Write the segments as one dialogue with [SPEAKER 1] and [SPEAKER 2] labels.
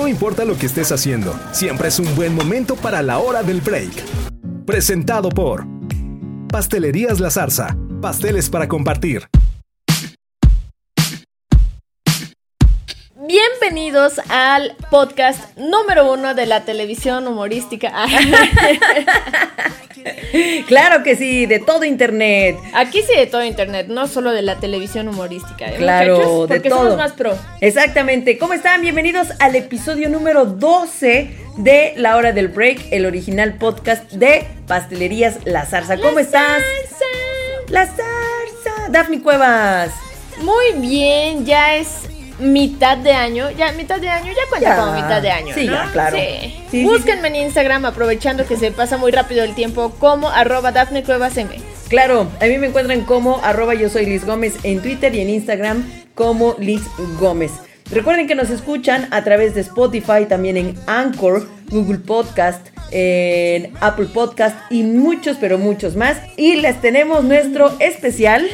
[SPEAKER 1] No importa lo que estés haciendo, siempre es un buen momento para la hora del break. Presentado por Pastelerías La Zarza, pasteles para compartir.
[SPEAKER 2] Bienvenidos al podcast número uno de la televisión humorística.
[SPEAKER 3] claro que sí, de todo internet.
[SPEAKER 2] Aquí sí de todo internet, no solo de la televisión humorística. ¿eh,
[SPEAKER 3] Claro,
[SPEAKER 2] muchachos?
[SPEAKER 3] de
[SPEAKER 2] Porque
[SPEAKER 3] todo.
[SPEAKER 2] somos más pro.
[SPEAKER 3] Exactamente. ¿Cómo están? Bienvenidos al episodio número 12 de La Hora del Break, el original podcast de Pastelerías La Zarza. ¿Cómo
[SPEAKER 2] La
[SPEAKER 3] estás?
[SPEAKER 2] Zarza.
[SPEAKER 3] La Zarza. Daphne Cuevas.
[SPEAKER 2] Muy bien, ya es mitad de año. Ya, mitad de año, ya cuenta
[SPEAKER 3] Ya.
[SPEAKER 2] como mitad de año.
[SPEAKER 3] Sí,
[SPEAKER 2] ¿no?
[SPEAKER 3] ya, claro.
[SPEAKER 2] Sí.
[SPEAKER 3] Sí,
[SPEAKER 2] Búsquenme en Instagram, aprovechando que se pasa muy rápido el tiempo, como arroba Dafne Cuevas M.
[SPEAKER 3] Claro, a mí me encuentran como arroba yo soy Liz Gómez en Twitter y en Instagram como Liz Gómez. Recuerden que nos escuchan a través de Spotify, también en Anchor, Google Podcast, en Apple Podcast y muchos, pero muchos más. Y les tenemos nuestro especial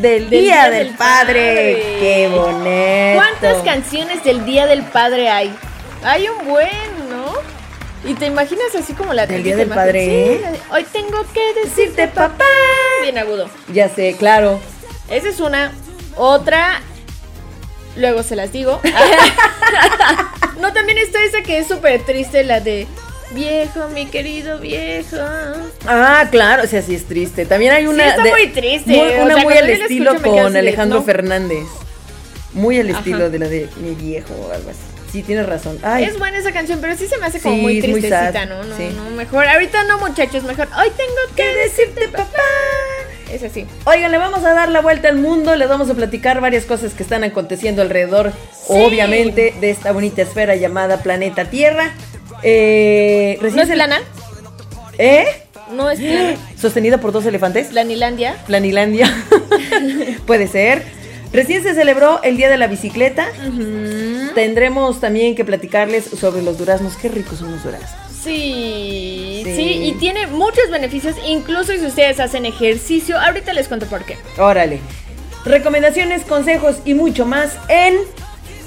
[SPEAKER 3] del,
[SPEAKER 2] Del
[SPEAKER 3] Día,
[SPEAKER 2] Día
[SPEAKER 3] del,
[SPEAKER 2] del
[SPEAKER 3] Padre.
[SPEAKER 2] Padre.
[SPEAKER 3] ¡Qué bonito!
[SPEAKER 2] ¿Cuántas canciones del Día del Padre hay? Hay un buen, ¿no? Y te imaginas así como la
[SPEAKER 3] ¿Del Día del. Padre?
[SPEAKER 2] Sí, la de, Hoy tengo que decirte papá. Bien agudo.
[SPEAKER 3] Ya sé, claro.
[SPEAKER 2] Esa es una. Otra. Luego se las digo. no, también está esa que es súper triste, la de viejo, mi querido viejo.
[SPEAKER 3] Ah, claro, o sea, sí es triste. También hay una.
[SPEAKER 2] está muy triste,
[SPEAKER 3] muy-
[SPEAKER 2] o
[SPEAKER 3] una
[SPEAKER 2] sea,
[SPEAKER 3] muy al estilo
[SPEAKER 2] escucho
[SPEAKER 3] con Alejandro
[SPEAKER 2] no.
[SPEAKER 3] Fernández. Muy al
[SPEAKER 2] Ajá.
[SPEAKER 3] estilo de la de mi viejo o algo así. Sí, tienes razón. Ay,
[SPEAKER 2] Es buena esa canción, pero sí se me hace como
[SPEAKER 3] Sí,
[SPEAKER 2] muy
[SPEAKER 3] es muy
[SPEAKER 2] tristecita,
[SPEAKER 3] sad,
[SPEAKER 2] ¿no? No,
[SPEAKER 3] sí.
[SPEAKER 2] no, mejor. Ahorita no, muchachos, mejor. Hoy tengo que decirte papá. Es así.
[SPEAKER 3] Oigan, le vamos a dar la vuelta al mundo, les vamos a platicar varias cosas que están aconteciendo alrededor, obviamente, de esta bonita esfera llamada planeta Tierra. Eh,
[SPEAKER 2] ¿No es plana?
[SPEAKER 3] ¿Eh?
[SPEAKER 2] ¿No es plana?
[SPEAKER 3] ¿Sostenida por dos elefantes?
[SPEAKER 2] Planilandia.
[SPEAKER 3] Planilandia. Puede ser. Recién se celebró el Día de la Bicicleta. Tendremos también que platicarles sobre los duraznos. Qué ricos son los duraznos.
[SPEAKER 2] Sí,
[SPEAKER 3] Sí.
[SPEAKER 2] sí, y tiene muchos beneficios, incluso si ustedes hacen ejercicio. Ahorita les cuento por qué.
[SPEAKER 3] Órale. Recomendaciones, consejos y mucho más en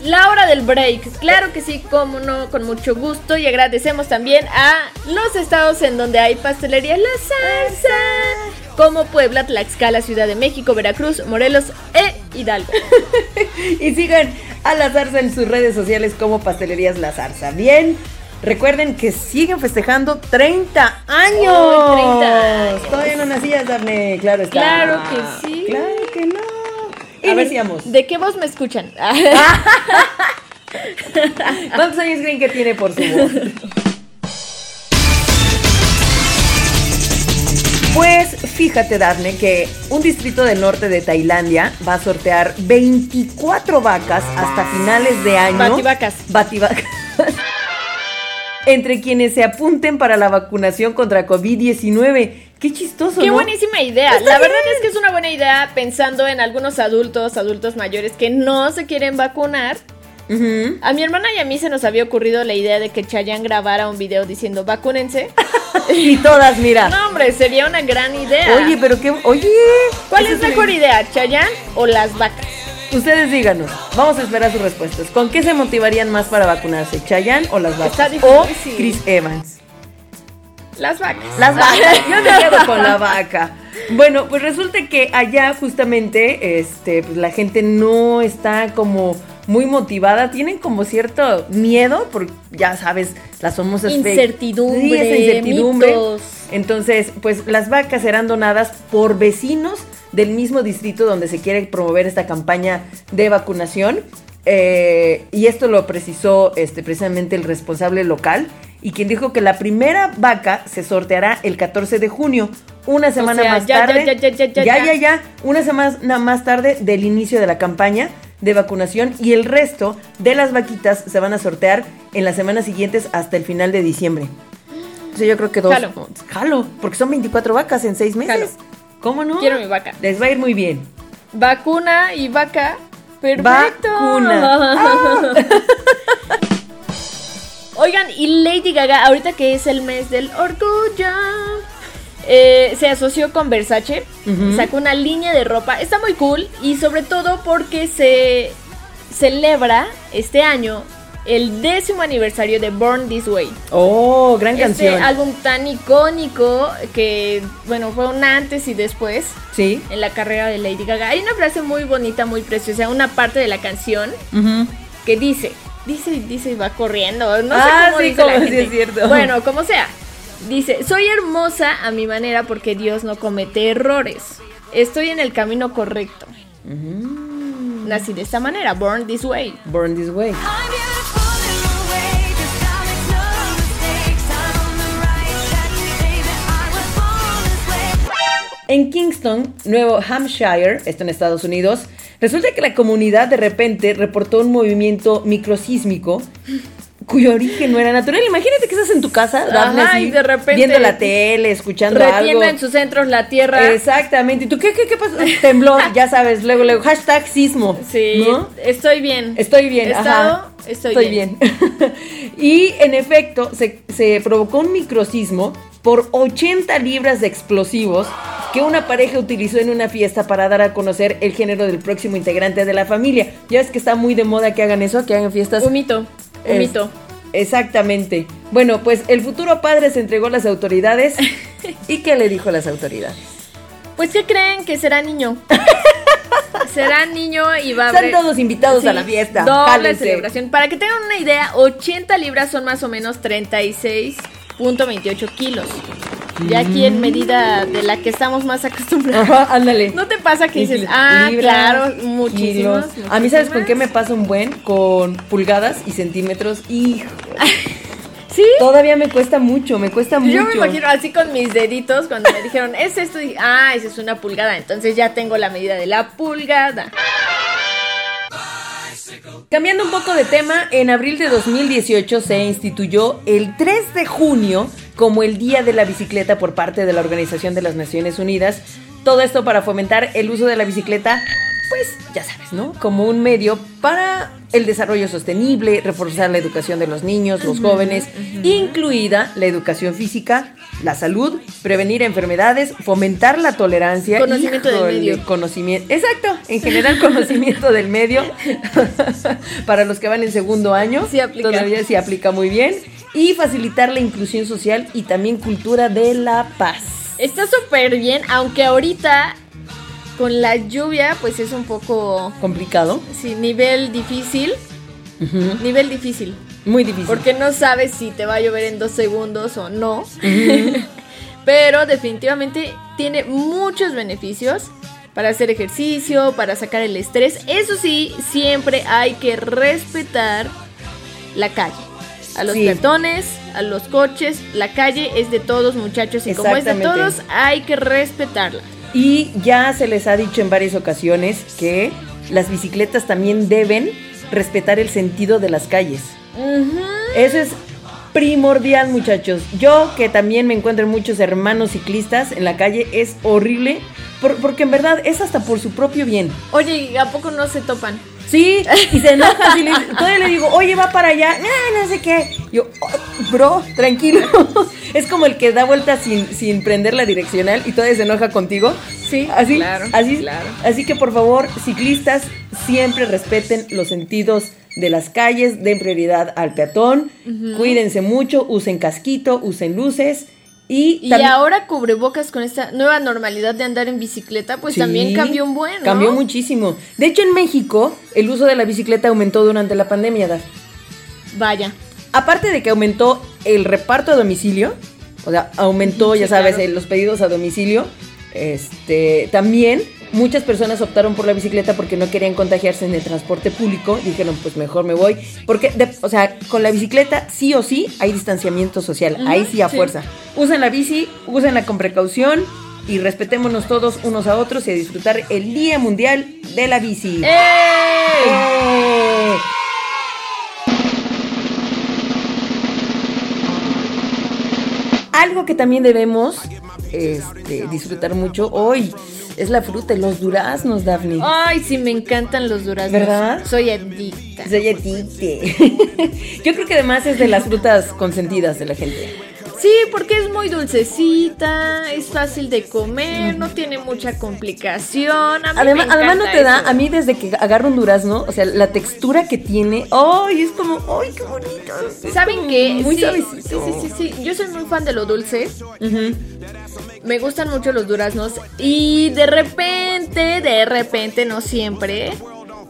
[SPEAKER 2] La hora del break, claro que sí, como no, con mucho gusto y agradecemos también a los estados en donde hay pastelería La Salsa, como Puebla, Tlaxcala, Ciudad de México, Veracruz, Morelos e Hidalgo.
[SPEAKER 3] Y sigan a la zarza en sus redes sociales como Pastelerías La Zarza. Bien, recuerden que siguen festejando 30 años.
[SPEAKER 2] ¡Uy, 30 años!
[SPEAKER 3] Todavía no nacías, Darne. Claro está.
[SPEAKER 2] Claro que sí.
[SPEAKER 3] Claro que no.
[SPEAKER 2] A ver,
[SPEAKER 3] Iniciamos.
[SPEAKER 2] ¿De qué voz me escuchan?
[SPEAKER 3] ¿Cuántos años creen que tiene por su voz? Pues fíjate, Darne, que un distrito del norte de Tailandia va a sortear 24 vacas hasta finales de año.
[SPEAKER 2] Bativacas.
[SPEAKER 3] Bativacas. Entre quienes se apunten para la vacunación contra COVID-19. Qué chistoso,
[SPEAKER 2] Qué
[SPEAKER 3] ¿no?
[SPEAKER 2] buenísima idea.
[SPEAKER 3] Está
[SPEAKER 2] La verdad es que es una buena idea pensando en algunos adultos, adultos mayores que no se quieren vacunar. A mi hermana y a mí se nos había ocurrido la idea de que Chayanne grabara un video diciendo vacúnense.
[SPEAKER 3] Y todas, mira.
[SPEAKER 2] No, hombre, sería una gran idea.
[SPEAKER 3] Oye, pero qué. Oye.
[SPEAKER 2] ¿Cuál es mejor idea, Chayanne o las vacas?
[SPEAKER 3] Ustedes díganos, vamos a esperar sus respuestas. ¿Con qué se motivarían más para vacunarse? ¿Chayanne o las vacas?
[SPEAKER 2] Está
[SPEAKER 3] o
[SPEAKER 2] difícil.
[SPEAKER 3] Chris Evans.
[SPEAKER 2] Las vacas.
[SPEAKER 3] Las vacas. Yo me quedo con la vaca. Bueno, pues resulta que allá justamente, este, pues la gente no está como muy motivada, tienen como cierto miedo, porque ya sabes, las famosas
[SPEAKER 2] Incertidumbre,
[SPEAKER 3] Sí, esa incertidumbre.
[SPEAKER 2] mitos.
[SPEAKER 3] Entonces, pues las vacas serán donadas por vecinos del mismo distrito donde se quiere promover esta campaña de vacunación. Eh, y esto lo precisó este, precisamente el responsable local y quien dijo que la primera vaca se sorteará el 14 de junio, una semana
[SPEAKER 2] sea,
[SPEAKER 3] más
[SPEAKER 2] ya,
[SPEAKER 3] tarde.
[SPEAKER 2] ya, ya, ya, ya,
[SPEAKER 3] ya,
[SPEAKER 2] ya.
[SPEAKER 3] ya, ya, una semana más tarde del inicio de la campaña de vacunación y el resto de las vaquitas se van a sortear en las semanas siguientes hasta el final de diciembre. Entonces yo creo que dos.
[SPEAKER 2] Jalo.
[SPEAKER 3] Jalo, porque son 24 vacas en 6 meses.
[SPEAKER 2] Jalo.
[SPEAKER 3] ¿Cómo no?
[SPEAKER 2] Quiero mi vaca.
[SPEAKER 3] Les va a ir muy bien.
[SPEAKER 2] Vacuna y vaca. Perfecto.
[SPEAKER 3] Vacuna. Ah.
[SPEAKER 2] Oigan, y Lady Gaga, ahorita que es el mes del orgullo, eh, se asoció con Versace, sacó una línea de ropa, está muy cool y sobre todo porque se celebra este año el décimo aniversario de Born This Way.
[SPEAKER 3] Oh, gran
[SPEAKER 2] Este
[SPEAKER 3] canción.
[SPEAKER 2] álbum tan icónico que, bueno, fue un antes y después
[SPEAKER 3] Sí.
[SPEAKER 2] en la carrera de Lady Gaga. Hay una frase muy bonita, muy preciosa, una parte de la canción que dice, dice, y dice y va corriendo, no sé
[SPEAKER 3] Ah,
[SPEAKER 2] cómo
[SPEAKER 3] sí,
[SPEAKER 2] dice la
[SPEAKER 3] sí
[SPEAKER 2] gente.
[SPEAKER 3] es cierto.
[SPEAKER 2] Bueno, como sea. Dice, soy hermosa a mi manera porque Dios no comete errores. Estoy en el camino correcto.
[SPEAKER 3] Mm.
[SPEAKER 2] Nací de esta manera, born this way.
[SPEAKER 3] Born this way. En Kingston, Nuevo Hampshire, esto en Estados Unidos, resulta que la comunidad de repente reportó un movimiento microsísmico cuyo origen no era natural. Imagínate que estás en tu casa, Daphne,
[SPEAKER 2] Ajá,
[SPEAKER 3] así,
[SPEAKER 2] y de repente-
[SPEAKER 3] viendo la tele, escuchando algo.
[SPEAKER 2] en sus centros la tierra.
[SPEAKER 3] Exactamente. ¿Y tú qué, qué, qué pasó? Tembló, ya sabes, luego, luego, hashtag sismo.
[SPEAKER 2] Sí,
[SPEAKER 3] ¿no?
[SPEAKER 2] estoy bien.
[SPEAKER 3] Estoy bien,
[SPEAKER 2] He
[SPEAKER 3] ajá.
[SPEAKER 2] estado, estoy, bien.
[SPEAKER 3] y en efecto, se, se provocó un microsismo por 80 libras de explosivos que una pareja utilizó en una fiesta para dar a conocer el género del próximo integrante de la familia. Ya ves que está muy de moda que hagan eso, que hagan fiestas.
[SPEAKER 2] Un mito, un
[SPEAKER 3] Es-
[SPEAKER 2] mito.
[SPEAKER 3] Exactamente. Bueno, pues el futuro padre se entregó a las autoridades. ¿Y qué le dijo a las autoridades?
[SPEAKER 2] Pues, ¿qué creen? Que será niño. será niño y va a
[SPEAKER 3] Están
[SPEAKER 2] haber...
[SPEAKER 3] todos invitados a la fiesta.
[SPEAKER 2] Doble
[SPEAKER 3] Jálense.
[SPEAKER 2] celebración. Para que tengan una idea, 80 libras son más o menos 36.28 kilos. Ya aquí en medida de la que estamos más acostumbrados.
[SPEAKER 3] Ajá, ándale.
[SPEAKER 2] ¿No te pasa que dices, ah,
[SPEAKER 3] Libras,
[SPEAKER 2] claro, muchísimos.
[SPEAKER 3] A mí, ¿sabes con qué me pasa un buen? Con pulgadas y centímetros. Hijo.
[SPEAKER 2] ¿Sí?
[SPEAKER 3] Todavía me cuesta mucho, me cuesta mucho.
[SPEAKER 2] Yo me imagino así con mis deditos cuando me dijeron, es esto, y ah, esa es una pulgada, entonces ya tengo la medida de la pulgada.
[SPEAKER 3] Cambiando un poco de tema, en abril de 2018 se instituyó el 3 de junio como el Día de la Bicicleta por parte de la Organización de las Naciones Unidas. Todo esto para fomentar el uso de la bicicleta, pues ya sabes, ¿no? Como un medio para el desarrollo sostenible, reforzar la educación de los niños, los jóvenes, incluida la educación física, la salud, prevenir enfermedades, fomentar la tolerancia.
[SPEAKER 2] Conocimiento del medio.
[SPEAKER 3] Conocimiento, exacto, en general conocimiento del medio. Para los que van en segundo año,
[SPEAKER 2] Sí aplica.
[SPEAKER 3] todavía sí aplica muy bien. Y facilitar la inclusión social y también cultura de la paz.
[SPEAKER 2] Está súper bien, aunque ahorita con la lluvia pues es un poco,
[SPEAKER 3] Complicado,
[SPEAKER 2] sí, nivel difícil, nivel difícil,
[SPEAKER 3] muy difícil.
[SPEAKER 2] porque no sabes si te va a llover en dos segundos o no, pero definitivamente tiene muchos beneficios. Para hacer ejercicio, para sacar el estrés. Eso sí, siempre hay que respetar la calle. A los
[SPEAKER 3] Sí.
[SPEAKER 2] peatones, a los coches, la calle es de todos muchachos y como es de todos hay que respetarla.
[SPEAKER 3] Y ya se les ha dicho en varias ocasiones que las bicicletas también deben respetar el sentido de las calles. Eso es primordial, muchachos. Yo, que también me encuentro en muchos hermanos ciclistas en la calle, es horrible. por- porque en verdad es hasta por su propio bien.
[SPEAKER 2] Oye, ¿y ¿a poco no se topan?
[SPEAKER 3] Sí, y se enoja. Y le, todavía le digo, oye, va para allá. No, no sé qué. Yo, "Oh, bro, tranquilo. Es como el que da vueltas sin, sin prender la direccional y todavía se enoja contigo.
[SPEAKER 2] Sí,
[SPEAKER 3] así,
[SPEAKER 2] claro,
[SPEAKER 3] así,
[SPEAKER 2] claro.
[SPEAKER 3] así que por favor, ciclistas, siempre respeten los sentidos de las calles, den prioridad al peatón, cuídense mucho, usen casquito, usen luces y,
[SPEAKER 2] Y ahora cubrebocas con esta nueva normalidad de andar en bicicleta, pues
[SPEAKER 3] Sí,
[SPEAKER 2] también cambió un buen, ¿no?
[SPEAKER 3] Cambió muchísimo. De hecho, en México, el uso de la bicicleta aumentó durante la pandemia, Daf.
[SPEAKER 2] Vaya.
[SPEAKER 3] Aparte de que aumentó el reparto a domicilio, o sea, aumentó,
[SPEAKER 2] Sí,
[SPEAKER 3] ya sabes,
[SPEAKER 2] claro.
[SPEAKER 3] eh, los pedidos a domicilio, este, también muchas personas optaron por la bicicleta porque no querían contagiarse en el transporte público. Dijeron, pues mejor me voy. Porque, de- o sea, con la bicicleta sí o sí hay distanciamiento social. Ahí sí a
[SPEAKER 2] sí.
[SPEAKER 3] fuerza. Usen la bici, úsenla con precaución y respetémonos todos unos a otros y a disfrutar el Día Mundial de la Bici. ¡Eh! Algo que también debemos este, disfrutar mucho hoy es la fruta los duraznos, Daphne.
[SPEAKER 2] Ay, sí, me encantan los duraznos.
[SPEAKER 3] ¿Verdad?
[SPEAKER 2] Soy adicta.
[SPEAKER 3] Soy a ti, te. Yo creo que además es de las frutas consentidas de la gente.
[SPEAKER 2] Sí, porque es muy dulcecita, es fácil de comer, no tiene mucha complicación. A mí
[SPEAKER 3] Además,
[SPEAKER 2] me
[SPEAKER 3] además no te da, a mí desde que agarro un durazno, o sea, la textura que tiene, ¡ay! es como, ¡ay, qué bonito!
[SPEAKER 2] ¿Saben qué?
[SPEAKER 3] Muy
[SPEAKER 2] sí,
[SPEAKER 3] suavecito.
[SPEAKER 2] Sí, sí, sí, sí. Yo soy muy fan de lo dulce.
[SPEAKER 3] Ujú.
[SPEAKER 2] Me gustan mucho los duraznos. Y de repente, de repente, no siempre,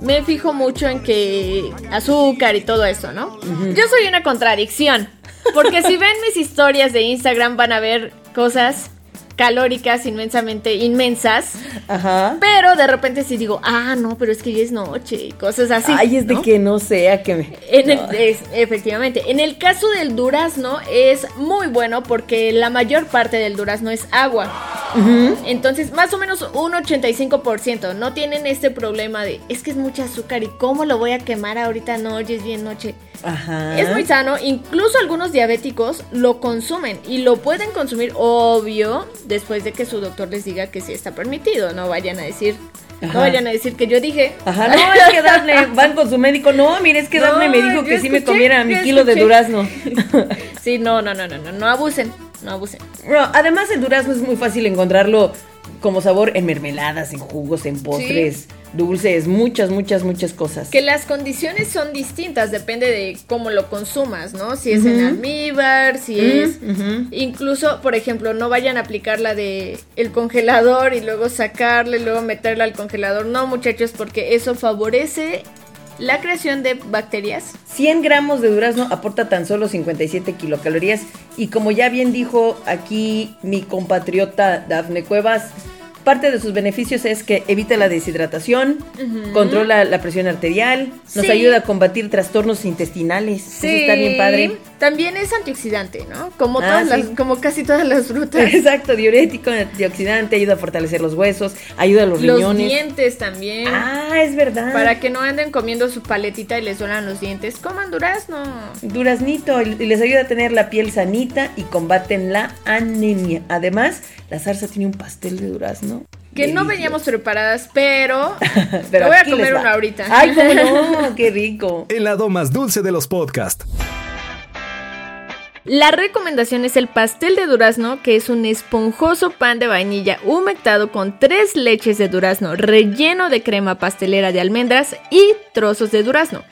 [SPEAKER 2] me fijo mucho en que azúcar y todo eso, ¿no? Yo soy una contradicción. Porque si ven mis historias de Instagram van a ver cosas calóricas inmensamente inmensas.
[SPEAKER 3] Ajá.
[SPEAKER 2] Pero de repente sí digo, ah, no, pero es que ya es noche y cosas así.
[SPEAKER 3] Ay, es de
[SPEAKER 2] ¿no?
[SPEAKER 3] que no sea que me.
[SPEAKER 2] En el- es- efectivamente, en el caso del durazno es muy bueno porque la mayor parte del durazno es agua. Entonces, más o menos un 85% no tienen este problema de es que es mucha azúcar y cómo lo voy a quemar ahorita noche, es bien noche.
[SPEAKER 3] Ajá.
[SPEAKER 2] Es muy sano, incluso algunos diabéticos lo consumen y lo pueden consumir, obvio, después de que su doctor les diga que sí está permitido. No vayan a decir,
[SPEAKER 3] Ajá.
[SPEAKER 2] no vayan a decir que yo dije.
[SPEAKER 3] Ajá, no, es que Dafne, van con su médico. No, mire, es que
[SPEAKER 2] No,
[SPEAKER 3] Dafne me dijo que sí me comiera mi kilo de durazno.
[SPEAKER 2] Sí, no, no, no, no, no, no abusen, no abusen.
[SPEAKER 3] Bueno, además el durazno es muy fácil encontrarlo como sabor en mermeladas, en jugos, en postres, dulces, muchas, muchas, muchas cosas.
[SPEAKER 2] Que las condiciones son distintas, depende de cómo lo consumas, ¿no? Si es en almíbar, si es... Incluso, por ejemplo, no vayan a aplicar la de el congelador y luego sacarle, luego meterla al congelador. No, muchachos, porque eso favorece la creación de bacterias.
[SPEAKER 3] 100 gramos de durazno aporta tan solo 57 kilocalorías y como ya bien dijo aquí mi compatriota Dafne Cuevas, parte de sus beneficios es que evita la deshidratación, controla la presión arterial, nos
[SPEAKER 2] Sí.
[SPEAKER 3] ayuda a combatir trastornos intestinales. Eso está bien padre.
[SPEAKER 2] También es antioxidante, ¿no? Como,
[SPEAKER 3] Ah,
[SPEAKER 2] todas
[SPEAKER 3] sí.
[SPEAKER 2] las, como casi todas las frutas.
[SPEAKER 3] Exacto, diurético, antioxidante, ayuda a fortalecer los huesos, ayuda a los,
[SPEAKER 2] Los
[SPEAKER 3] riñones.
[SPEAKER 2] dientes también.
[SPEAKER 3] Ah, es verdad.
[SPEAKER 2] Para que no anden comiendo su paletita y les duelan los dientes, coman durazno.
[SPEAKER 3] Duraznito y les ayuda a tener la piel sanita y combaten la anemia. Además, la zarza tiene un pastel de durazno.
[SPEAKER 2] Que no veníamos preparadas, pero,
[SPEAKER 3] Pero
[SPEAKER 2] te voy a comer una ahorita.
[SPEAKER 3] Ay, cómo no, qué rico.
[SPEAKER 1] El lado más dulce de los podcasts.
[SPEAKER 2] La recomendación es el pastel de durazno, que es un esponjoso pan de vainilla humectado con tres leches de durazno relleno de crema pastelera de almendras y trozos de durazno.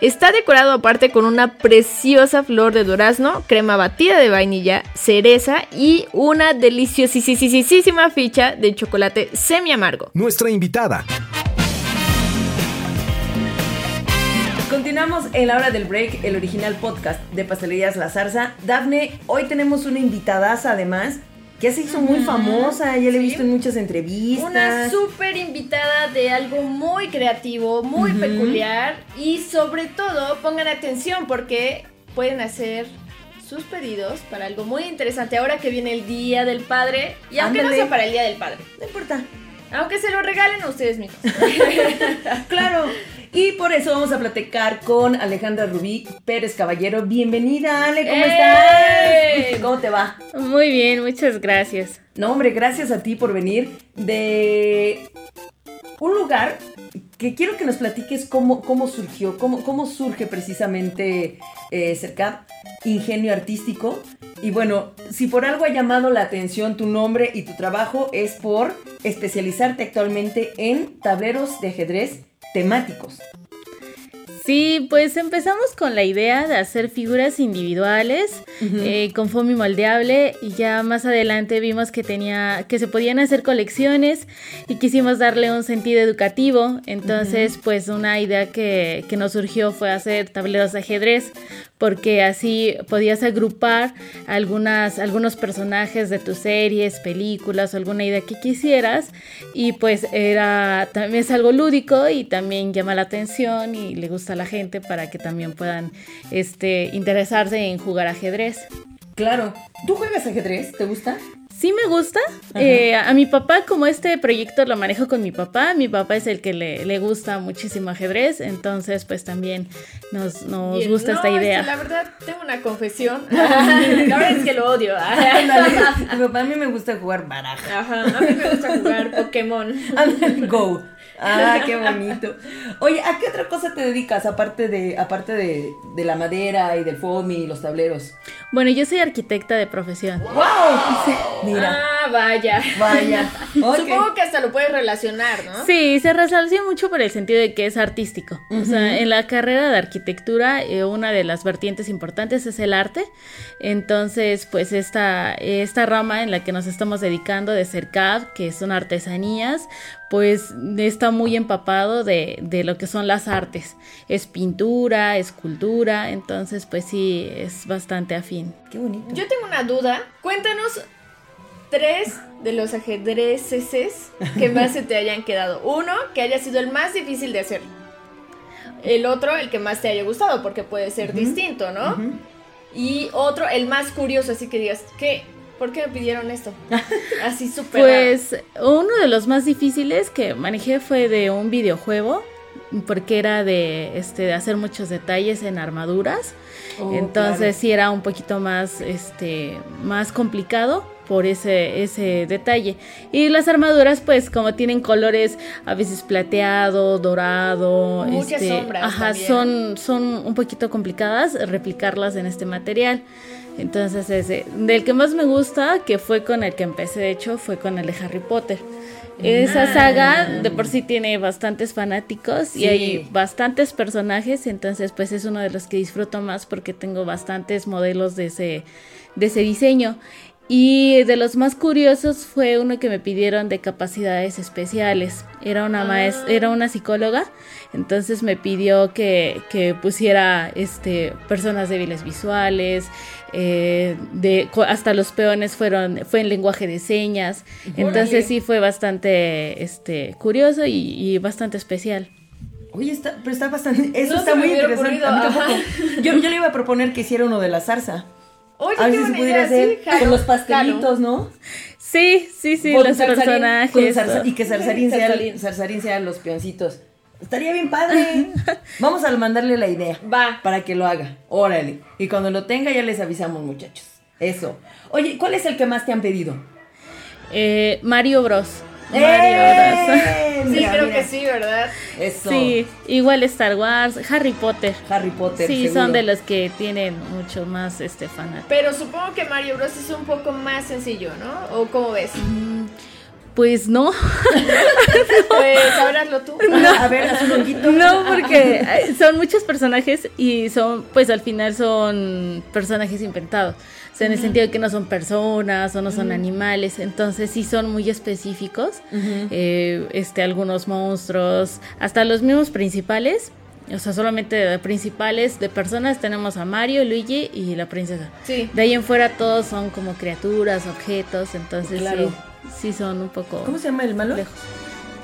[SPEAKER 2] Está decorado aparte con una preciosa flor de durazno, crema batida de vainilla, cereza y una deliciosísima ficha de chocolate semi amargo.
[SPEAKER 1] Nuestra invitada.
[SPEAKER 3] Continuamos en la hora del break, el original podcast de Pastelerías La Zarza. Dafne, hoy tenemos una invitadaza además, que ya se hizo muy famosa, ya la he visto en muchas entrevistas.
[SPEAKER 2] Una súper invitada de algo muy creativo, muy peculiar y sobre todo pongan atención porque pueden hacer sus pedidos para algo muy interesante ahora que viene el Día del Padre y aunque
[SPEAKER 3] Ándale.
[SPEAKER 2] no sea para el Día del Padre,
[SPEAKER 3] No importa.
[SPEAKER 2] aunque se lo regalen a ustedes mismos.
[SPEAKER 3] Claro. Y por eso vamos a platicar con Alejandra Rubí Pérez Caballero. Bienvenida, Ale, ¿cómo
[SPEAKER 2] ¡Ey!
[SPEAKER 3] estás? ¿Cómo te va?
[SPEAKER 2] Muy bien, muchas gracias.
[SPEAKER 3] No, hombre, gracias a ti por venir de un lugar que quiero que nos platiques cómo, cómo surgió, cómo, cómo surge precisamente eh, Cercap, Ingenio Artístico. Y bueno, si por algo ha llamado la atención tu nombre y tu trabajo es por especializarte actualmente en tableros de ajedrez temáticos.
[SPEAKER 4] Sí, pues empezamos con la idea de hacer figuras individuales eh, con foamy moldeable y ya más adelante vimos que tenía que se podían hacer colecciones y quisimos darle un sentido educativo. Entonces, pues una idea que, que nos surgió fue hacer tableros de ajedrez porque así podías agrupar algunas, algunos personajes de tus series, películas o alguna idea que quisieras y pues era también es algo lúdico y también llama la atención y le gusta a la gente para que también puedan este, interesarse en jugar ajedrez.
[SPEAKER 3] Claro. ¿Tú juegas ajedrez? ¿Te gusta?
[SPEAKER 4] Sí me gusta. Eh, a mi papá, como este proyecto lo manejo con mi papá, mi papá es el que le, le gusta muchísimo ajedrez, entonces pues también nos, nos
[SPEAKER 2] Bien,
[SPEAKER 4] gusta
[SPEAKER 2] no,
[SPEAKER 4] esta
[SPEAKER 2] es que
[SPEAKER 4] idea.
[SPEAKER 2] la verdad, tengo una confesión. la verdad es que lo odio.
[SPEAKER 3] Ándale. Mi papá, a mí me gusta jugar baraja.
[SPEAKER 2] Ajá, a mí me gusta jugar Pokémon.
[SPEAKER 3] Go. Ah, qué bonito. Oye, ¿a qué otra cosa te dedicas aparte de, aparte de, de la madera y del foamy y los tableros?
[SPEAKER 4] Bueno, yo soy arquitecta de profesión.
[SPEAKER 3] Mira,
[SPEAKER 2] Ah, vaya.
[SPEAKER 3] vaya.
[SPEAKER 2] Supongo que hasta lo puedes relacionar, ¿no?
[SPEAKER 4] Sí, se resalció mucho por el sentido de que es artístico. O sea, en la carrera de arquitectura, eh, una de las vertientes importantes es el arte. Entonces, pues esta, esta rama en la que nos estamos dedicando de CERCAV, que son artesanías, pues está muy empapado de, de lo que son las artes. Es pintura, escultura, entonces pues sí, es bastante afín.
[SPEAKER 3] Qué bonito.
[SPEAKER 2] Yo tengo una duda. Cuéntanos tres de los ajedrezes que más se te hayan quedado. Uno, que haya sido el más difícil de hacer. El otro, el que más te haya gustado, porque puede ser distinto, ¿no? Y otro, el más curioso, así que digas, ¿qué? ¿Por qué me pidieron esto? Así súper.
[SPEAKER 4] Pues uno de los más difíciles que manejé fue de un videojuego, porque era de, este, de hacer muchos detalles en armaduras.
[SPEAKER 3] Oh,
[SPEAKER 4] Entonces
[SPEAKER 3] claro.
[SPEAKER 4] sí era un poquito más, este, más complicado por ese, ese detalle. Y las armaduras, pues, como tienen colores a veces plateado, dorado,
[SPEAKER 2] Muchas
[SPEAKER 4] este,
[SPEAKER 2] sombras
[SPEAKER 4] ajá,
[SPEAKER 2] también.
[SPEAKER 4] son, son un poquito complicadas replicarlas en este material. Entonces, ese, del que más me gusta, que fue con el que empecé, de hecho, fue con el de Harry Potter. Esa saga de por sí tiene bastantes fanáticos
[SPEAKER 3] Sí.
[SPEAKER 4] y hay bastantes personajes, entonces pues es uno de los que disfruto más porque tengo bastantes modelos de ese, de ese diseño. Y de los más curiosos fue uno que me pidieron de capacidades especiales. Era una maes- era una psicóloga, entonces me pidió que, que pusiera este personas débiles visuales, eh, de co- hasta los peones fueron fue en lenguaje de señas. Entonces sí fue bastante este curioso y, y bastante especial.
[SPEAKER 3] Oye, está, pero está bastante. Eso
[SPEAKER 2] No
[SPEAKER 3] está muy interesante.
[SPEAKER 2] ocurrido,
[SPEAKER 3] A mí
[SPEAKER 2] ajá.
[SPEAKER 3] tampoco. Yo, yo le iba a proponer que hiciera uno de la zarza.
[SPEAKER 2] Oye,
[SPEAKER 3] a ver
[SPEAKER 2] qué
[SPEAKER 3] si se pudiera
[SPEAKER 2] idea,
[SPEAKER 3] hacer
[SPEAKER 2] sí,
[SPEAKER 3] con los pastelitos, ¿no?
[SPEAKER 4] Sí, sí, sí,
[SPEAKER 3] Con
[SPEAKER 4] los
[SPEAKER 3] Zarzarín-
[SPEAKER 4] personajes.
[SPEAKER 3] Zarza- y que Zarzarín sea,
[SPEAKER 2] Zarzarín.
[SPEAKER 3] Zarzarín sea los peoncitos. Estaría bien padre. Vamos a mandarle la idea.
[SPEAKER 2] Va.
[SPEAKER 3] Para que lo haga. Órale. Y cuando lo tenga ya les avisamos, muchachos. Eso. Oye, ¿cuál es el que más te han pedido?
[SPEAKER 4] Eh, Mario Bros.
[SPEAKER 3] ¡Eh!
[SPEAKER 4] Mario Bros.
[SPEAKER 2] Sí,
[SPEAKER 3] Mira,
[SPEAKER 2] creo
[SPEAKER 3] mira.
[SPEAKER 2] que sí, ¿verdad?
[SPEAKER 3] Eso.
[SPEAKER 4] Sí, igual Star Wars, Harry Potter.
[SPEAKER 3] Harry Potter.
[SPEAKER 4] Sí,
[SPEAKER 3] seguro.
[SPEAKER 4] son de los que tienen mucho más este fanáticos.
[SPEAKER 2] Pero supongo que Mario Bros es un poco más sencillo, ¿no? ¿O cómo ves?
[SPEAKER 4] Pues no,
[SPEAKER 2] Pues sabráslo tú.
[SPEAKER 3] A ver, haz un honguito.
[SPEAKER 4] no, porque eh, son muchos personajes y son, pues al final son personajes inventados. O sea, en el sentido de que no son personas o no son animales, entonces sí son muy específicos. Eh, este, algunos monstruos, hasta los mismos principales. O sea, solamente de principales de personas tenemos a Mario, Luigi y la princesa.
[SPEAKER 2] Sí.
[SPEAKER 4] De ahí en fuera todos son como criaturas, objetos, entonces
[SPEAKER 3] Claro.
[SPEAKER 4] sí, sí son un poco
[SPEAKER 3] ¿Cómo se llama el malo?
[SPEAKER 4] lejos.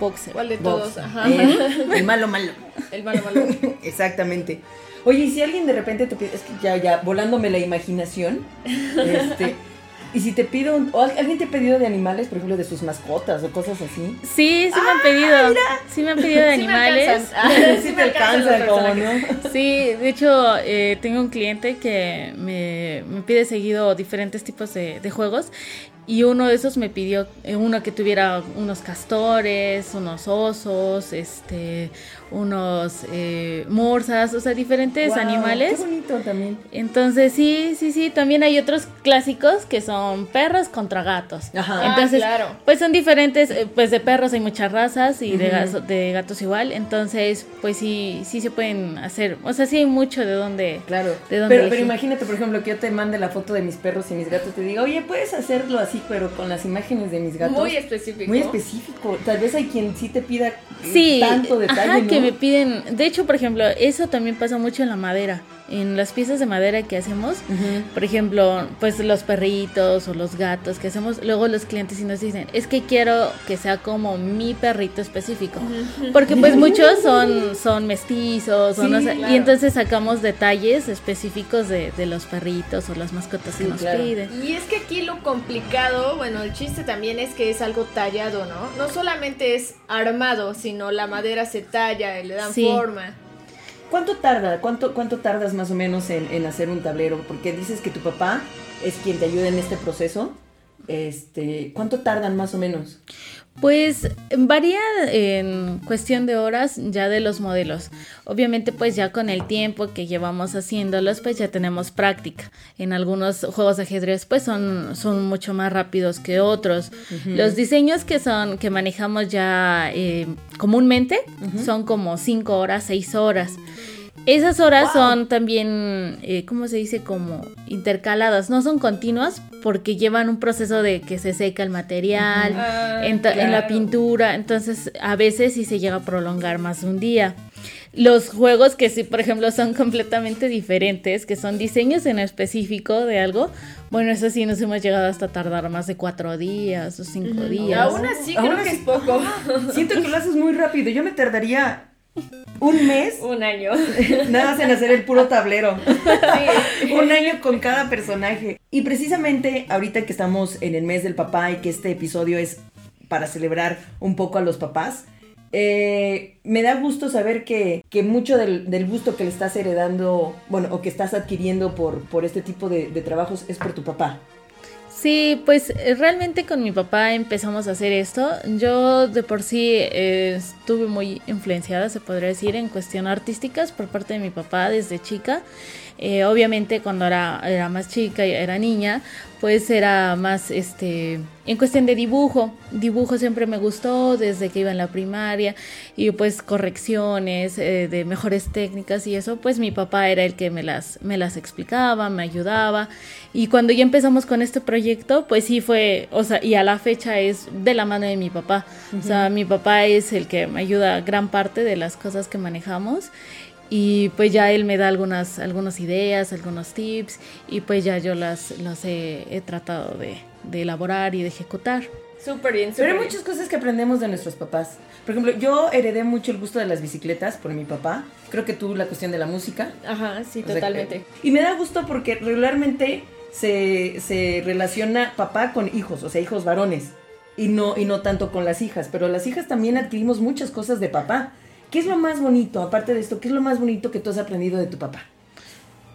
[SPEAKER 4] Boxer.
[SPEAKER 2] ¿Cuál de todos? Ajá.
[SPEAKER 3] Eh, El malo malo.
[SPEAKER 2] El malo malo.
[SPEAKER 3] Exactamente. Oye, y si alguien de repente te pide, es que ya, ya, volándome la imaginación, este, y si te pido, un- o al- alguien te ha pedido de animales, por ejemplo, de sus mascotas o cosas así.
[SPEAKER 4] Sí, sí me han pedido. Sí me han pedido de
[SPEAKER 2] Sí me
[SPEAKER 4] animales.
[SPEAKER 2] Ah,
[SPEAKER 3] sí
[SPEAKER 2] me
[SPEAKER 3] te
[SPEAKER 2] alcanzan
[SPEAKER 3] alcanza, no.
[SPEAKER 4] Sí, de hecho, eh, tengo un cliente que me, me pide seguido diferentes tipos de, de juegos y uno de esos me pidió eh, uno que tuviera unos castores, unos osos, este, unos eh, morsas, o sea, diferentes
[SPEAKER 3] Guau,
[SPEAKER 4] animales.
[SPEAKER 3] Qué bonito también.
[SPEAKER 4] Entonces, sí, sí, sí, también hay otros clásicos que son perros contra gatos.
[SPEAKER 3] Ajá.
[SPEAKER 4] Entonces,
[SPEAKER 2] Ah, claro.
[SPEAKER 4] pues son diferentes, eh, pues de perros hay muchas razas y de,
[SPEAKER 3] Ujú.
[SPEAKER 4] gato- de gatos igual, entonces, pues sí, sí se pueden hacer, o sea, sí hay mucho de dónde,
[SPEAKER 3] Claro.
[SPEAKER 4] de dónde
[SPEAKER 3] Pero, pero imagínate, por ejemplo, que yo te mande la foto de mis perros y mis gatos y te diga, oye, puedes hacerlo así, pero con las imágenes de mis gatos.
[SPEAKER 2] Muy específico.
[SPEAKER 3] Muy específico. Tal vez hay quien sí te pida
[SPEAKER 4] Sí,
[SPEAKER 3] tanto detalle,
[SPEAKER 4] ajá,
[SPEAKER 3] ¿no?
[SPEAKER 4] que me piden, de hecho, por ejemplo, eso también pasa mucho en la madera, en las piezas de madera que hacemos, por ejemplo, pues los perritos o los gatos que hacemos, luego los clientes sí nos dicen, es que quiero que sea como mi perrito específico, porque pues muchos son, son mestizos, o no sé,
[SPEAKER 2] claro.
[SPEAKER 4] y entonces sacamos detalles específicos de, de los perritos o las mascotas
[SPEAKER 3] Sí,
[SPEAKER 4] que nos
[SPEAKER 3] claro.
[SPEAKER 4] piden.
[SPEAKER 2] Y es que aquí lo complicado, bueno, el chiste también es que es algo tallado, ¿no? No solamente es armado, sino la madera se talla, le dan
[SPEAKER 4] Sí.
[SPEAKER 2] forma.
[SPEAKER 3] ¿Cuánto tarda? ¿Cuánto, ¿Cuánto tardas más o menos en, en hacer un tablero? Porque dices que tu papá es quien te ayuda en este proceso. Este, ¿cuánto tardan más o menos?
[SPEAKER 4] Pues varía en cuestión de horas ya de los modelos. Obviamente pues ya con el tiempo que llevamos haciéndolos pues ya tenemos práctica. En algunos juegos de ajedrez pues son, son mucho más rápidos que otros. Los diseños que son que manejamos ya eh, comúnmente son como 5 horas, 6 horas. Esas horas son también, eh, ¿cómo se dice? Como intercaladas, no son continuas porque llevan un proceso de que se seca el material
[SPEAKER 2] Ah,
[SPEAKER 4] en, la pintura, entonces a veces sí se llega a prolongar más de un día. Los juegos que sí, por ejemplo, son completamente diferentes, que son diseños en específico de algo, bueno, eso sí nos hemos llegado hasta tardar más de cuatro días o cinco
[SPEAKER 2] Y
[SPEAKER 4] días.
[SPEAKER 2] aún así
[SPEAKER 3] Aún
[SPEAKER 2] creo que
[SPEAKER 3] así-
[SPEAKER 2] es poco.
[SPEAKER 3] Siento que lo haces muy rápido. Yo me tardaría un mes
[SPEAKER 2] Un año.
[SPEAKER 3] nada más en hacer el puro tablero.
[SPEAKER 2] Sí.
[SPEAKER 3] un año con cada personaje. Y precisamente ahorita que estamos en el mes del papá y que este episodio es para celebrar un poco a los papás, eh, me da gusto saber que, que mucho del, del gusto que le estás heredando, bueno, o que estás adquiriendo por, por este tipo de, de trabajos es por tu papá.
[SPEAKER 4] Sí, pues eh, realmente con mi papá empezamos a hacer esto. Yo de por sí eh, estuve muy influenciada, se podría decir, en cuestión artísticas por parte de mi papá desde chica. Eh, obviamente cuando era, era más chica y era niña, pues era más este en cuestión de dibujo. Dibujo siempre me gustó desde que iba en la primaria y pues correcciones eh, de mejores técnicas y eso, pues mi papá era el que me las, me las explicaba, me ayudaba. Y cuando ya empezamos con este proyecto, pues sí fue, o sea, y a la fecha es de la mano de mi papá. O sea, mi papá es el que me ayuda gran parte de las cosas que manejamos. Y pues ya él me da algunas, algunas ideas, algunos tips y pues ya yo las, las he, he tratado de, de elaborar y de ejecutar.
[SPEAKER 2] Súper bien,
[SPEAKER 3] Pero
[SPEAKER 2] súper
[SPEAKER 3] hay
[SPEAKER 2] bien.
[SPEAKER 3] muchas cosas que aprendemos de nuestros papás. Por ejemplo, yo heredé mucho el gusto de las bicicletas por mi papá. Creo que tú la cuestión de la música.
[SPEAKER 2] Ajá, sí,
[SPEAKER 3] O sea,
[SPEAKER 2] totalmente.
[SPEAKER 3] eh, y me da gusto porque regularmente se, se relaciona papá con hijos, o sea, hijos varones, y no, y no tanto con las hijas. Pero las hijas también adquirimos muchas cosas de papá. ¿Qué es lo más bonito, aparte de esto, qué es lo más bonito que tú has aprendido de tu papá?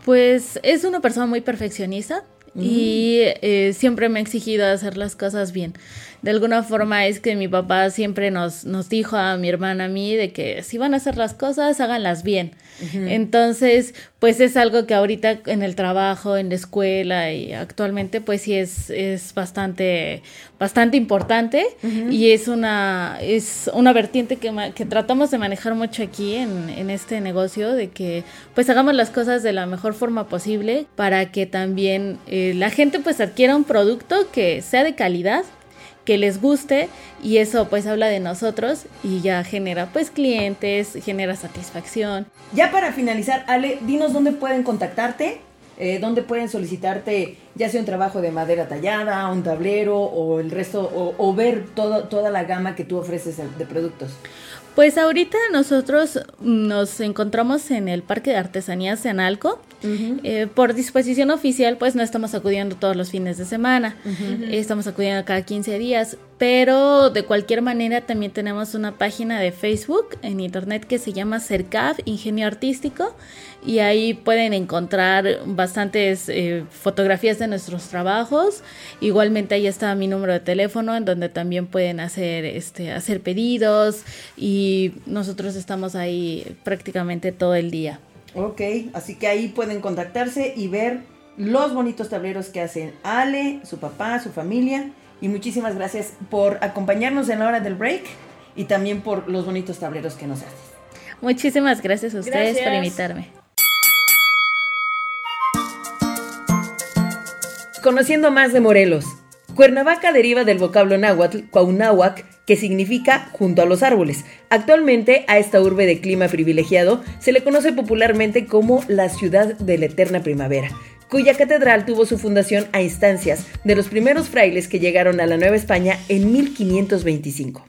[SPEAKER 4] Pues es una persona muy perfeccionista y eh, siempre me ha exigido hacer las cosas bien. De alguna forma es que mi papá siempre nos, nos dijo a mi hermana a mí de que si van a hacer las cosas, háganlas bien. Entonces, pues es algo que ahorita en el trabajo, en la escuela y actualmente pues sí es, es bastante, bastante importante y es una, es una vertiente que, que tratamos de manejar mucho aquí en, en este negocio, de que pues hagamos las cosas de la mejor forma posible para que también eh, la gente pues adquiera un producto que sea de calidad que les guste y eso pues habla de nosotros y ya genera pues clientes, genera satisfacción.
[SPEAKER 3] Ya para finalizar, Ale, dinos dónde pueden contactarte, eh, dónde pueden solicitarte ya sea un trabajo de madera tallada, un tablero o el resto, o, o ver todo, toda la gama que tú ofreces de- productos.
[SPEAKER 4] Pues ahorita nosotros nos encontramos en el Parque de Artesanías Eh, por disposición oficial, pues no estamos acudiendo todos los fines de semana. Estamos acudiendo cada 15 días. Pero de cualquier manera también tenemos una página de Facebook en internet que se llama CERCAF Ingenio Artístico. Y ahí pueden encontrar bastantes eh, fotografías de nuestros trabajos. Igualmente ahí está mi número de teléfono en donde también pueden hacer, este, hacer pedidos. Y nosotros estamos ahí prácticamente todo el día.
[SPEAKER 3] Ok, así que ahí pueden contactarse y ver los bonitos tableros que hacen Ale, su papá, su familia. Y muchísimas gracias por acompañarnos en la hora del break y también por los bonitos tableros que nos haces.
[SPEAKER 4] Muchísimas gracias a ustedes por invitarme.
[SPEAKER 3] Conociendo más de Morelos. Cuernavaca deriva del vocablo náhuatl, cuauhnáhuac, que significa junto a los árboles. Actualmente a esta urbe de clima privilegiado se le conoce popularmente como la ciudad de la eterna primavera, cuya catedral tuvo su fundación a instancias de los primeros frailes que llegaron a la Nueva España en 1525.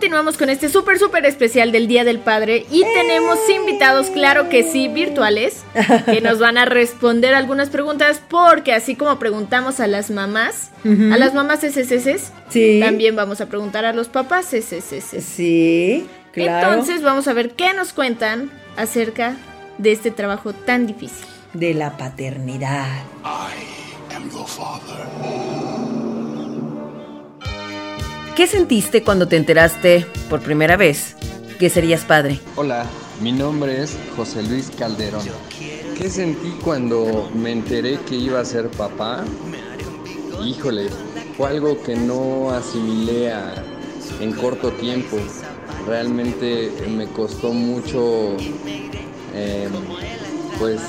[SPEAKER 2] Continuamos con este súper, súper especial del Día del Padre y tenemos invitados, claro que sí, virtuales, que nos van a responder algunas preguntas porque así como preguntamos a las mamás, a las mamás SSS,
[SPEAKER 3] Sí.
[SPEAKER 2] también vamos a preguntar a los papás SSS.
[SPEAKER 3] Sí, claro.
[SPEAKER 2] Entonces vamos a ver qué nos cuentan acerca de este trabajo tan difícil.
[SPEAKER 3] De la paternidad. ¿Qué sentiste cuando te enteraste por primera vez que serías padre?
[SPEAKER 5] Hola, mi nombre es José Luis Calderón. ¿Qué sentí cuando me enteré que iba a ser papá? Híjole, fue algo que no asimilé en corto tiempo. Realmente me costó mucho, eh, pues,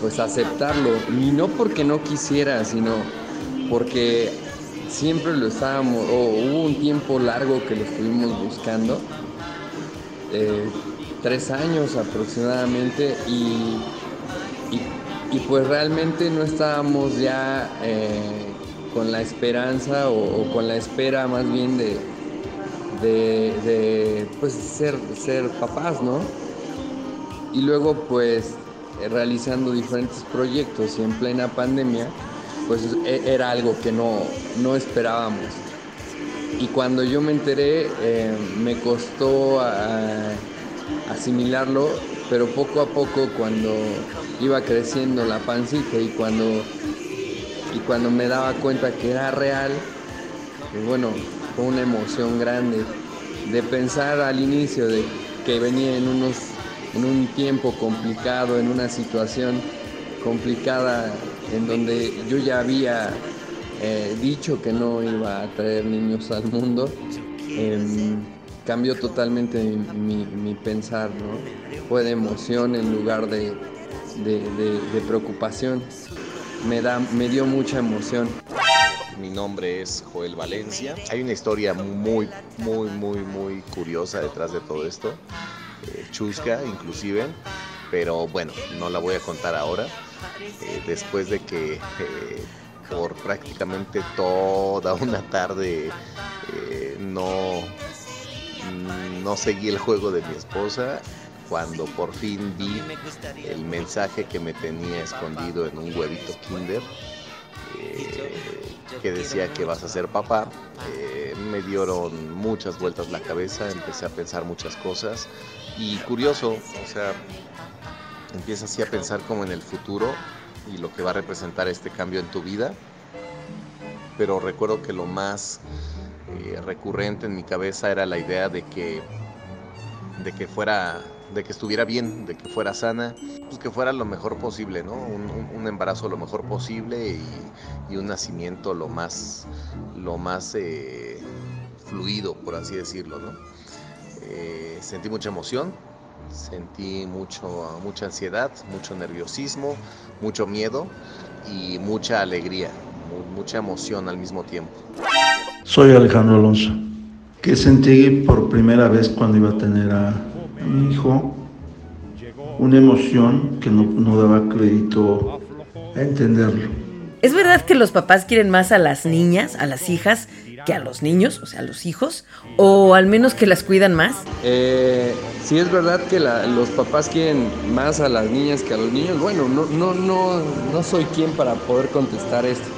[SPEAKER 5] pues aceptarlo. Y no porque no quisiera, sino porque siempre lo estábamos, o hubo un tiempo largo que lo estuvimos buscando eh, tres años aproximadamente y, y- pues realmente no estábamos ya eh, con la esperanza o, con la espera más bien de, de, de, pues ser, ser papás, ¿no? Y luego pues realizando diferentes proyectos y en plena pandemia pues e- era algo que no, no esperábamos. Y cuando yo me enteré, eh, me costó asimilarlo, pero poco a poco cuando iba creciendo la pancita y cuando, y cuando me daba cuenta que era real, pues bueno, fue una emoción grande de pensar al inicio de que venía en, unos, en un tiempo complicado, en una situación complicada en donde yo ya había eh, dicho que no iba a traer niños al mundo, em, cambió totalmente mi, pensar, ¿no? Fue de emoción en lugar de- de preocupación. Me, da, me dio mucha emoción.
[SPEAKER 6] Mi nombre es Joel Valencia. Hay una historia muy, muy, muy, muy curiosa detrás de todo esto. eh, chusca, inclusive. Pero bueno, no la voy a contar ahora. Eh, después de que eh, por prácticamente toda una tarde eh, no, no seguí el juego de mi esposa, cuando por fin vi el mensaje que me tenía escondido en un huevito kinder, que decía que vas a ser papá, me dieron muchas vueltas la cabeza, empecé a pensar muchas cosas y curioso, o sea, empiezas así a pensar como en el futuro y lo que va a representar este cambio en tu vida, pero recuerdo que lo más eh, recurrente en mi cabeza era la idea de que de que fuera de que estuviera bien, de que fuera sana, pues que fuera lo mejor posible, ¿no? Un, embarazo lo mejor posible y, y un nacimiento lo más lo más eh, fluido, por así decirlo, ¿no? Eh, sentí mucha emoción, sentí mucho, mucha ansiedad, mucho nerviosismo, mucho miedo y mucha alegría, mu- mucha emoción al mismo tiempo.
[SPEAKER 7] Soy Alejandro Alonso. ¿Qué sentí por primera vez cuando iba a tener a mi hijo? Una emoción que no, no daba crédito a entenderlo.
[SPEAKER 3] ¿Es verdad que los papás quieren más a las niñas, a las hijas, que a los niños, o sea, a los hijos? ¿O al menos que las cuidan más?
[SPEAKER 5] Eh, si es verdad que los papás quieren más a las niñas que a los niños, bueno, no, no, no, no soy quien para poder contestar esto.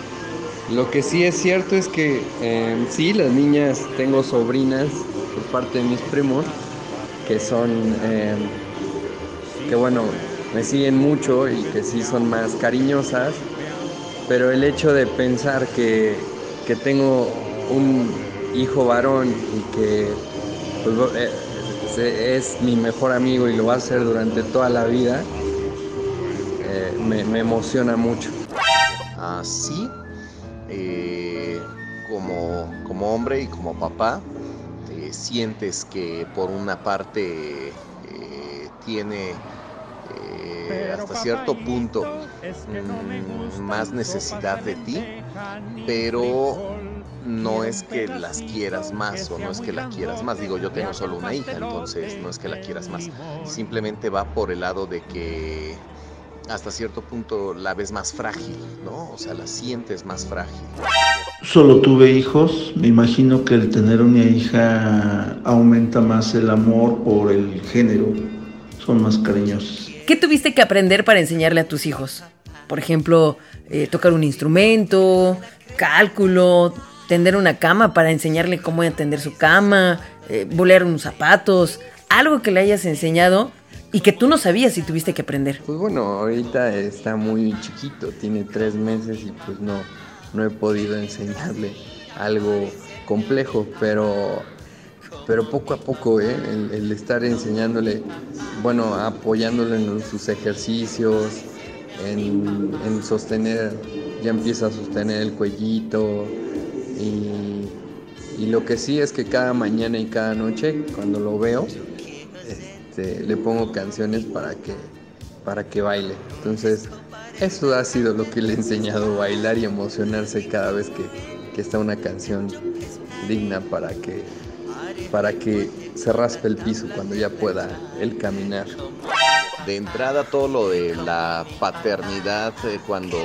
[SPEAKER 5] Lo que sí es cierto es que eh, sí, las niñas, tengo sobrinas por parte de mis primos, que son, eh, que bueno, me siguen mucho y que sí son más cariñosas, pero el hecho de pensar que, que tengo un hijo varón y que pues, eh, es mi mejor amigo y lo va a hacer durante toda la vida, eh, me, emociona mucho.
[SPEAKER 6] Así, eh, como, como hombre y como papá, sientes que por una parte tiene eh, hasta cierto punto mm, más necesidad de ti, pero no es que las quieras más o no es que la quieras más. Digo, yo tengo solo una hija, entonces no es que la quieras más. Simplemente va por el lado de que hasta cierto punto la ves más frágil, ¿no? O sea, la sientes más frágil.
[SPEAKER 7] Solo tuve hijos. Me imagino que el tener una hija aumenta más el amor por el género. Son más cariñosos.
[SPEAKER 3] ¿Qué tuviste que aprender para enseñarle a tus hijos? Por ejemplo, eh, tocar un instrumento, cálculo, tender una cama para enseñarle cómo tender su cama, eh, bolear unos zapatos. algo que le hayas enseñado y que tú no sabías si tuviste que aprender.
[SPEAKER 5] Pues bueno, ahorita está muy chiquito, tiene tres meses y pues no, no he podido enseñarle algo complejo, pero, pero poco a poco, ¿eh? el, estar enseñándole, bueno, apoyándole en sus ejercicios, en, en sostener, ya empieza a sostener el cuellito y, y lo que sí es que cada mañana y cada noche, cuando lo veo, este, le pongo canciones para que, para que baile. Entonces, eso ha sido lo que le he enseñado a bailar y emocionarse cada vez que, que está una canción digna para que, para que se raspe el piso cuando ya pueda él caminar.
[SPEAKER 6] De entrada todo lo de la paternidad eh, cuando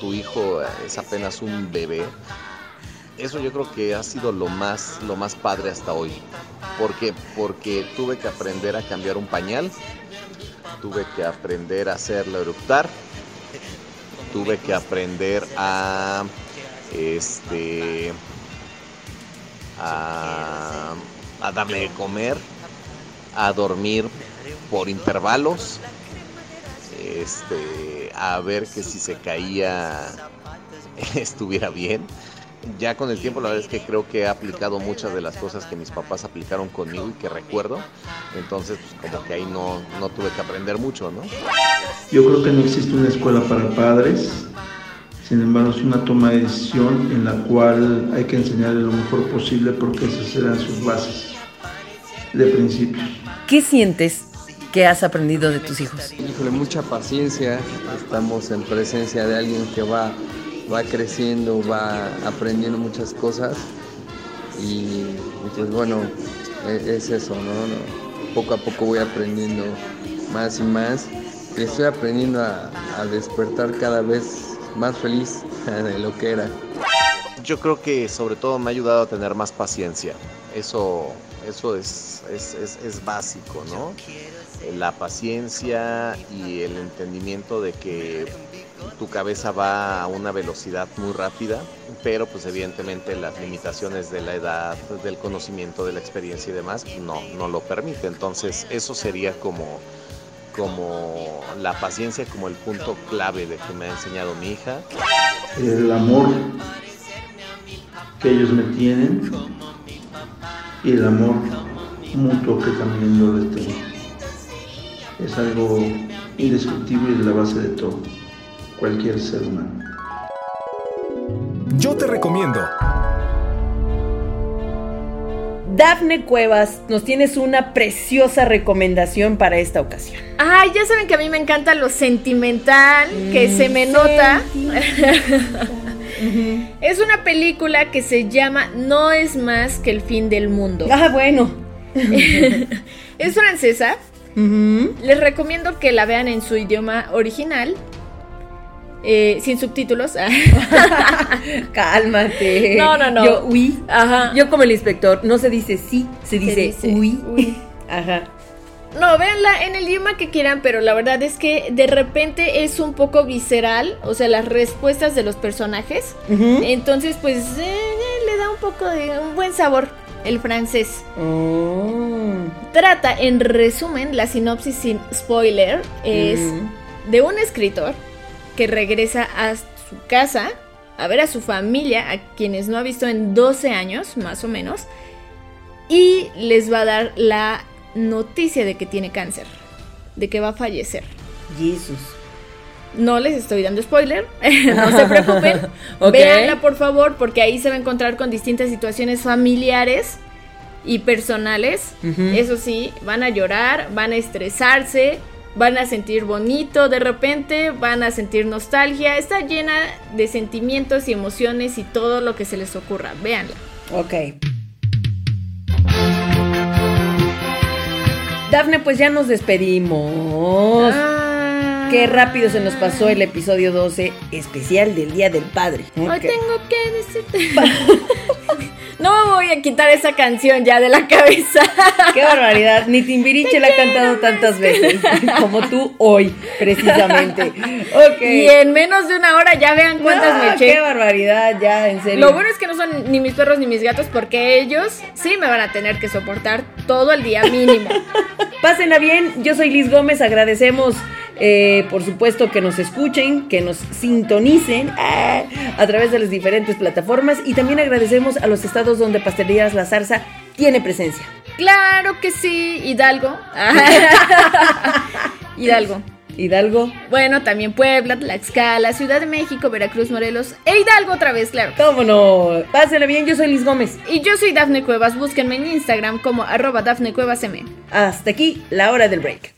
[SPEAKER 6] tu hijo es apenas un bebé, eso yo creo que ha sido lo más, lo más padre hasta hoy. ¿Por qué? Porque tuve que aprender a cambiar un pañal, tuve que aprender a hacerlo eructar, tuve que aprender a este a, a darle de comer, a dormir por intervalos, este, a ver que si se caía estuviera bien. Ya con el tiempo la verdad es que creo que he aplicado muchas de las cosas que mis papás aplicaron conmigo y que recuerdo. Entonces, pues como que ahí no, no tuve que aprender mucho, ¿no?
[SPEAKER 7] Yo creo que no existe una escuela para padres, sin embargo es una toma de decisión en la cual hay que enseñarle lo mejor posible porque esas serán sus bases de principios.
[SPEAKER 3] ¿Qué sientes que has aprendido de tus hijos?
[SPEAKER 5] Híjole, mucha paciencia. Estamos en presencia de alguien que va, va creciendo, va aprendiendo muchas cosas. Y, y pues bueno, e- es eso, ¿no? ¿no? Poco a poco voy aprendiendo más y más. Y estoy aprendiendo a, a despertar cada vez más feliz de lo que era.
[SPEAKER 6] Yo creo que sobre todo me ha ayudado a tener más paciencia. Eso, eso es, es, es- es básico, ¿no? Eh, La paciencia y el entendimiento de que tu cabeza va a una velocidad muy rápida, pero pues evidentemente las limitaciones de la edad, del conocimiento, de la experiencia y demás, no, no lo permite. Entonces eso sería como, como la paciencia, como el punto clave de que me ha enseñado mi hija.
[SPEAKER 7] El amor que ellos me tienen y el amor mutuo que también yo les tengo. Es algo indescriptible y la base de todo, cualquier ser humano.
[SPEAKER 1] Yo te recomiendo.
[SPEAKER 3] Dafne Cuevas, nos tienes una preciosa recomendación para esta ocasión.
[SPEAKER 2] Ay, ya saben que a mí me encanta lo sentimental, que se me nota. es una película que se llama No es más que el fin del mundo.
[SPEAKER 3] Ah, bueno.
[SPEAKER 2] Es francesa. Les recomiendo que la vean en su idioma original. Eh, sin subtítulos.
[SPEAKER 3] Cálmate.
[SPEAKER 2] No, no, no.
[SPEAKER 3] Yo, uy.
[SPEAKER 2] Ajá.
[SPEAKER 3] Yo como el inspector, no se dice sí, se dice,
[SPEAKER 2] dice
[SPEAKER 3] uy.
[SPEAKER 2] uy.
[SPEAKER 3] Ajá.
[SPEAKER 2] No, véanla en el idioma que quieran, pero la verdad es que de repente es un poco visceral, o sea, las respuestas de los personajes. Entonces, pues eh, eh, le da un poco de un buen sabor el francés.
[SPEAKER 3] Oh.
[SPEAKER 2] Trata, en resumen, la sinopsis sin spoiler es de un escritor que regresa a su casa a ver a su familia, a quienes no ha visto en 12 años, más o menos, y les va a dar la noticia de que tiene cáncer, de que va a fallecer.
[SPEAKER 3] Jesús.
[SPEAKER 2] No les estoy dando spoiler, no se preocupen.
[SPEAKER 3] Ok.
[SPEAKER 2] Véanla por favor, porque ahí se va a encontrar con distintas situaciones familiares y personales. Eso sí, van a llorar, van a estresarse, van a sentir bonito de repente, van a sentir nostalgia. Está llena de sentimientos y emociones y todo lo que se les ocurra. Véanla.
[SPEAKER 3] Ok. Dafne, pues ya nos despedimos.
[SPEAKER 2] Ah.
[SPEAKER 3] Qué rápido se nos pasó el episodio 12 especial del Día del Padre.
[SPEAKER 2] Hoy tengo que decirte. no No voy a quitar esa canción ya de la cabeza.
[SPEAKER 3] Qué barbaridad, ni Timbiriche la ha cantado tantas veces como tú hoy, precisamente. Ok.
[SPEAKER 2] Y en menos de una hora ya vean cuántas
[SPEAKER 3] Ah,
[SPEAKER 2] me eché.
[SPEAKER 3] Qué barbaridad, ya, en serio.
[SPEAKER 2] Lo bueno es que no son ni mis perros ni mis gatos porque ellos sí me van a tener que soportar todo el día mínimo.
[SPEAKER 3] Pásenla bien, yo soy Liz Gómez, agradecemos eh, por supuesto que nos escuchen, que nos sintonicen ah, a través de las diferentes plataformas y también agradecemos a los estados donde Pastelerías La Zarza tiene presencia.
[SPEAKER 2] Claro que sí, Hidalgo. Hidalgo.
[SPEAKER 3] Hidalgo,
[SPEAKER 2] Bueno, también Puebla, Tlaxcala, Ciudad de México, Veracruz, Morelos e Hidalgo otra vez, claro.
[SPEAKER 3] cómo no, pásenla bien, yo soy Liz Gómez.
[SPEAKER 2] Y yo soy Dafne Cuevas, búsquenme en Instagram como arroba Dafne Cuevas M.
[SPEAKER 3] Hasta aquí la hora del break.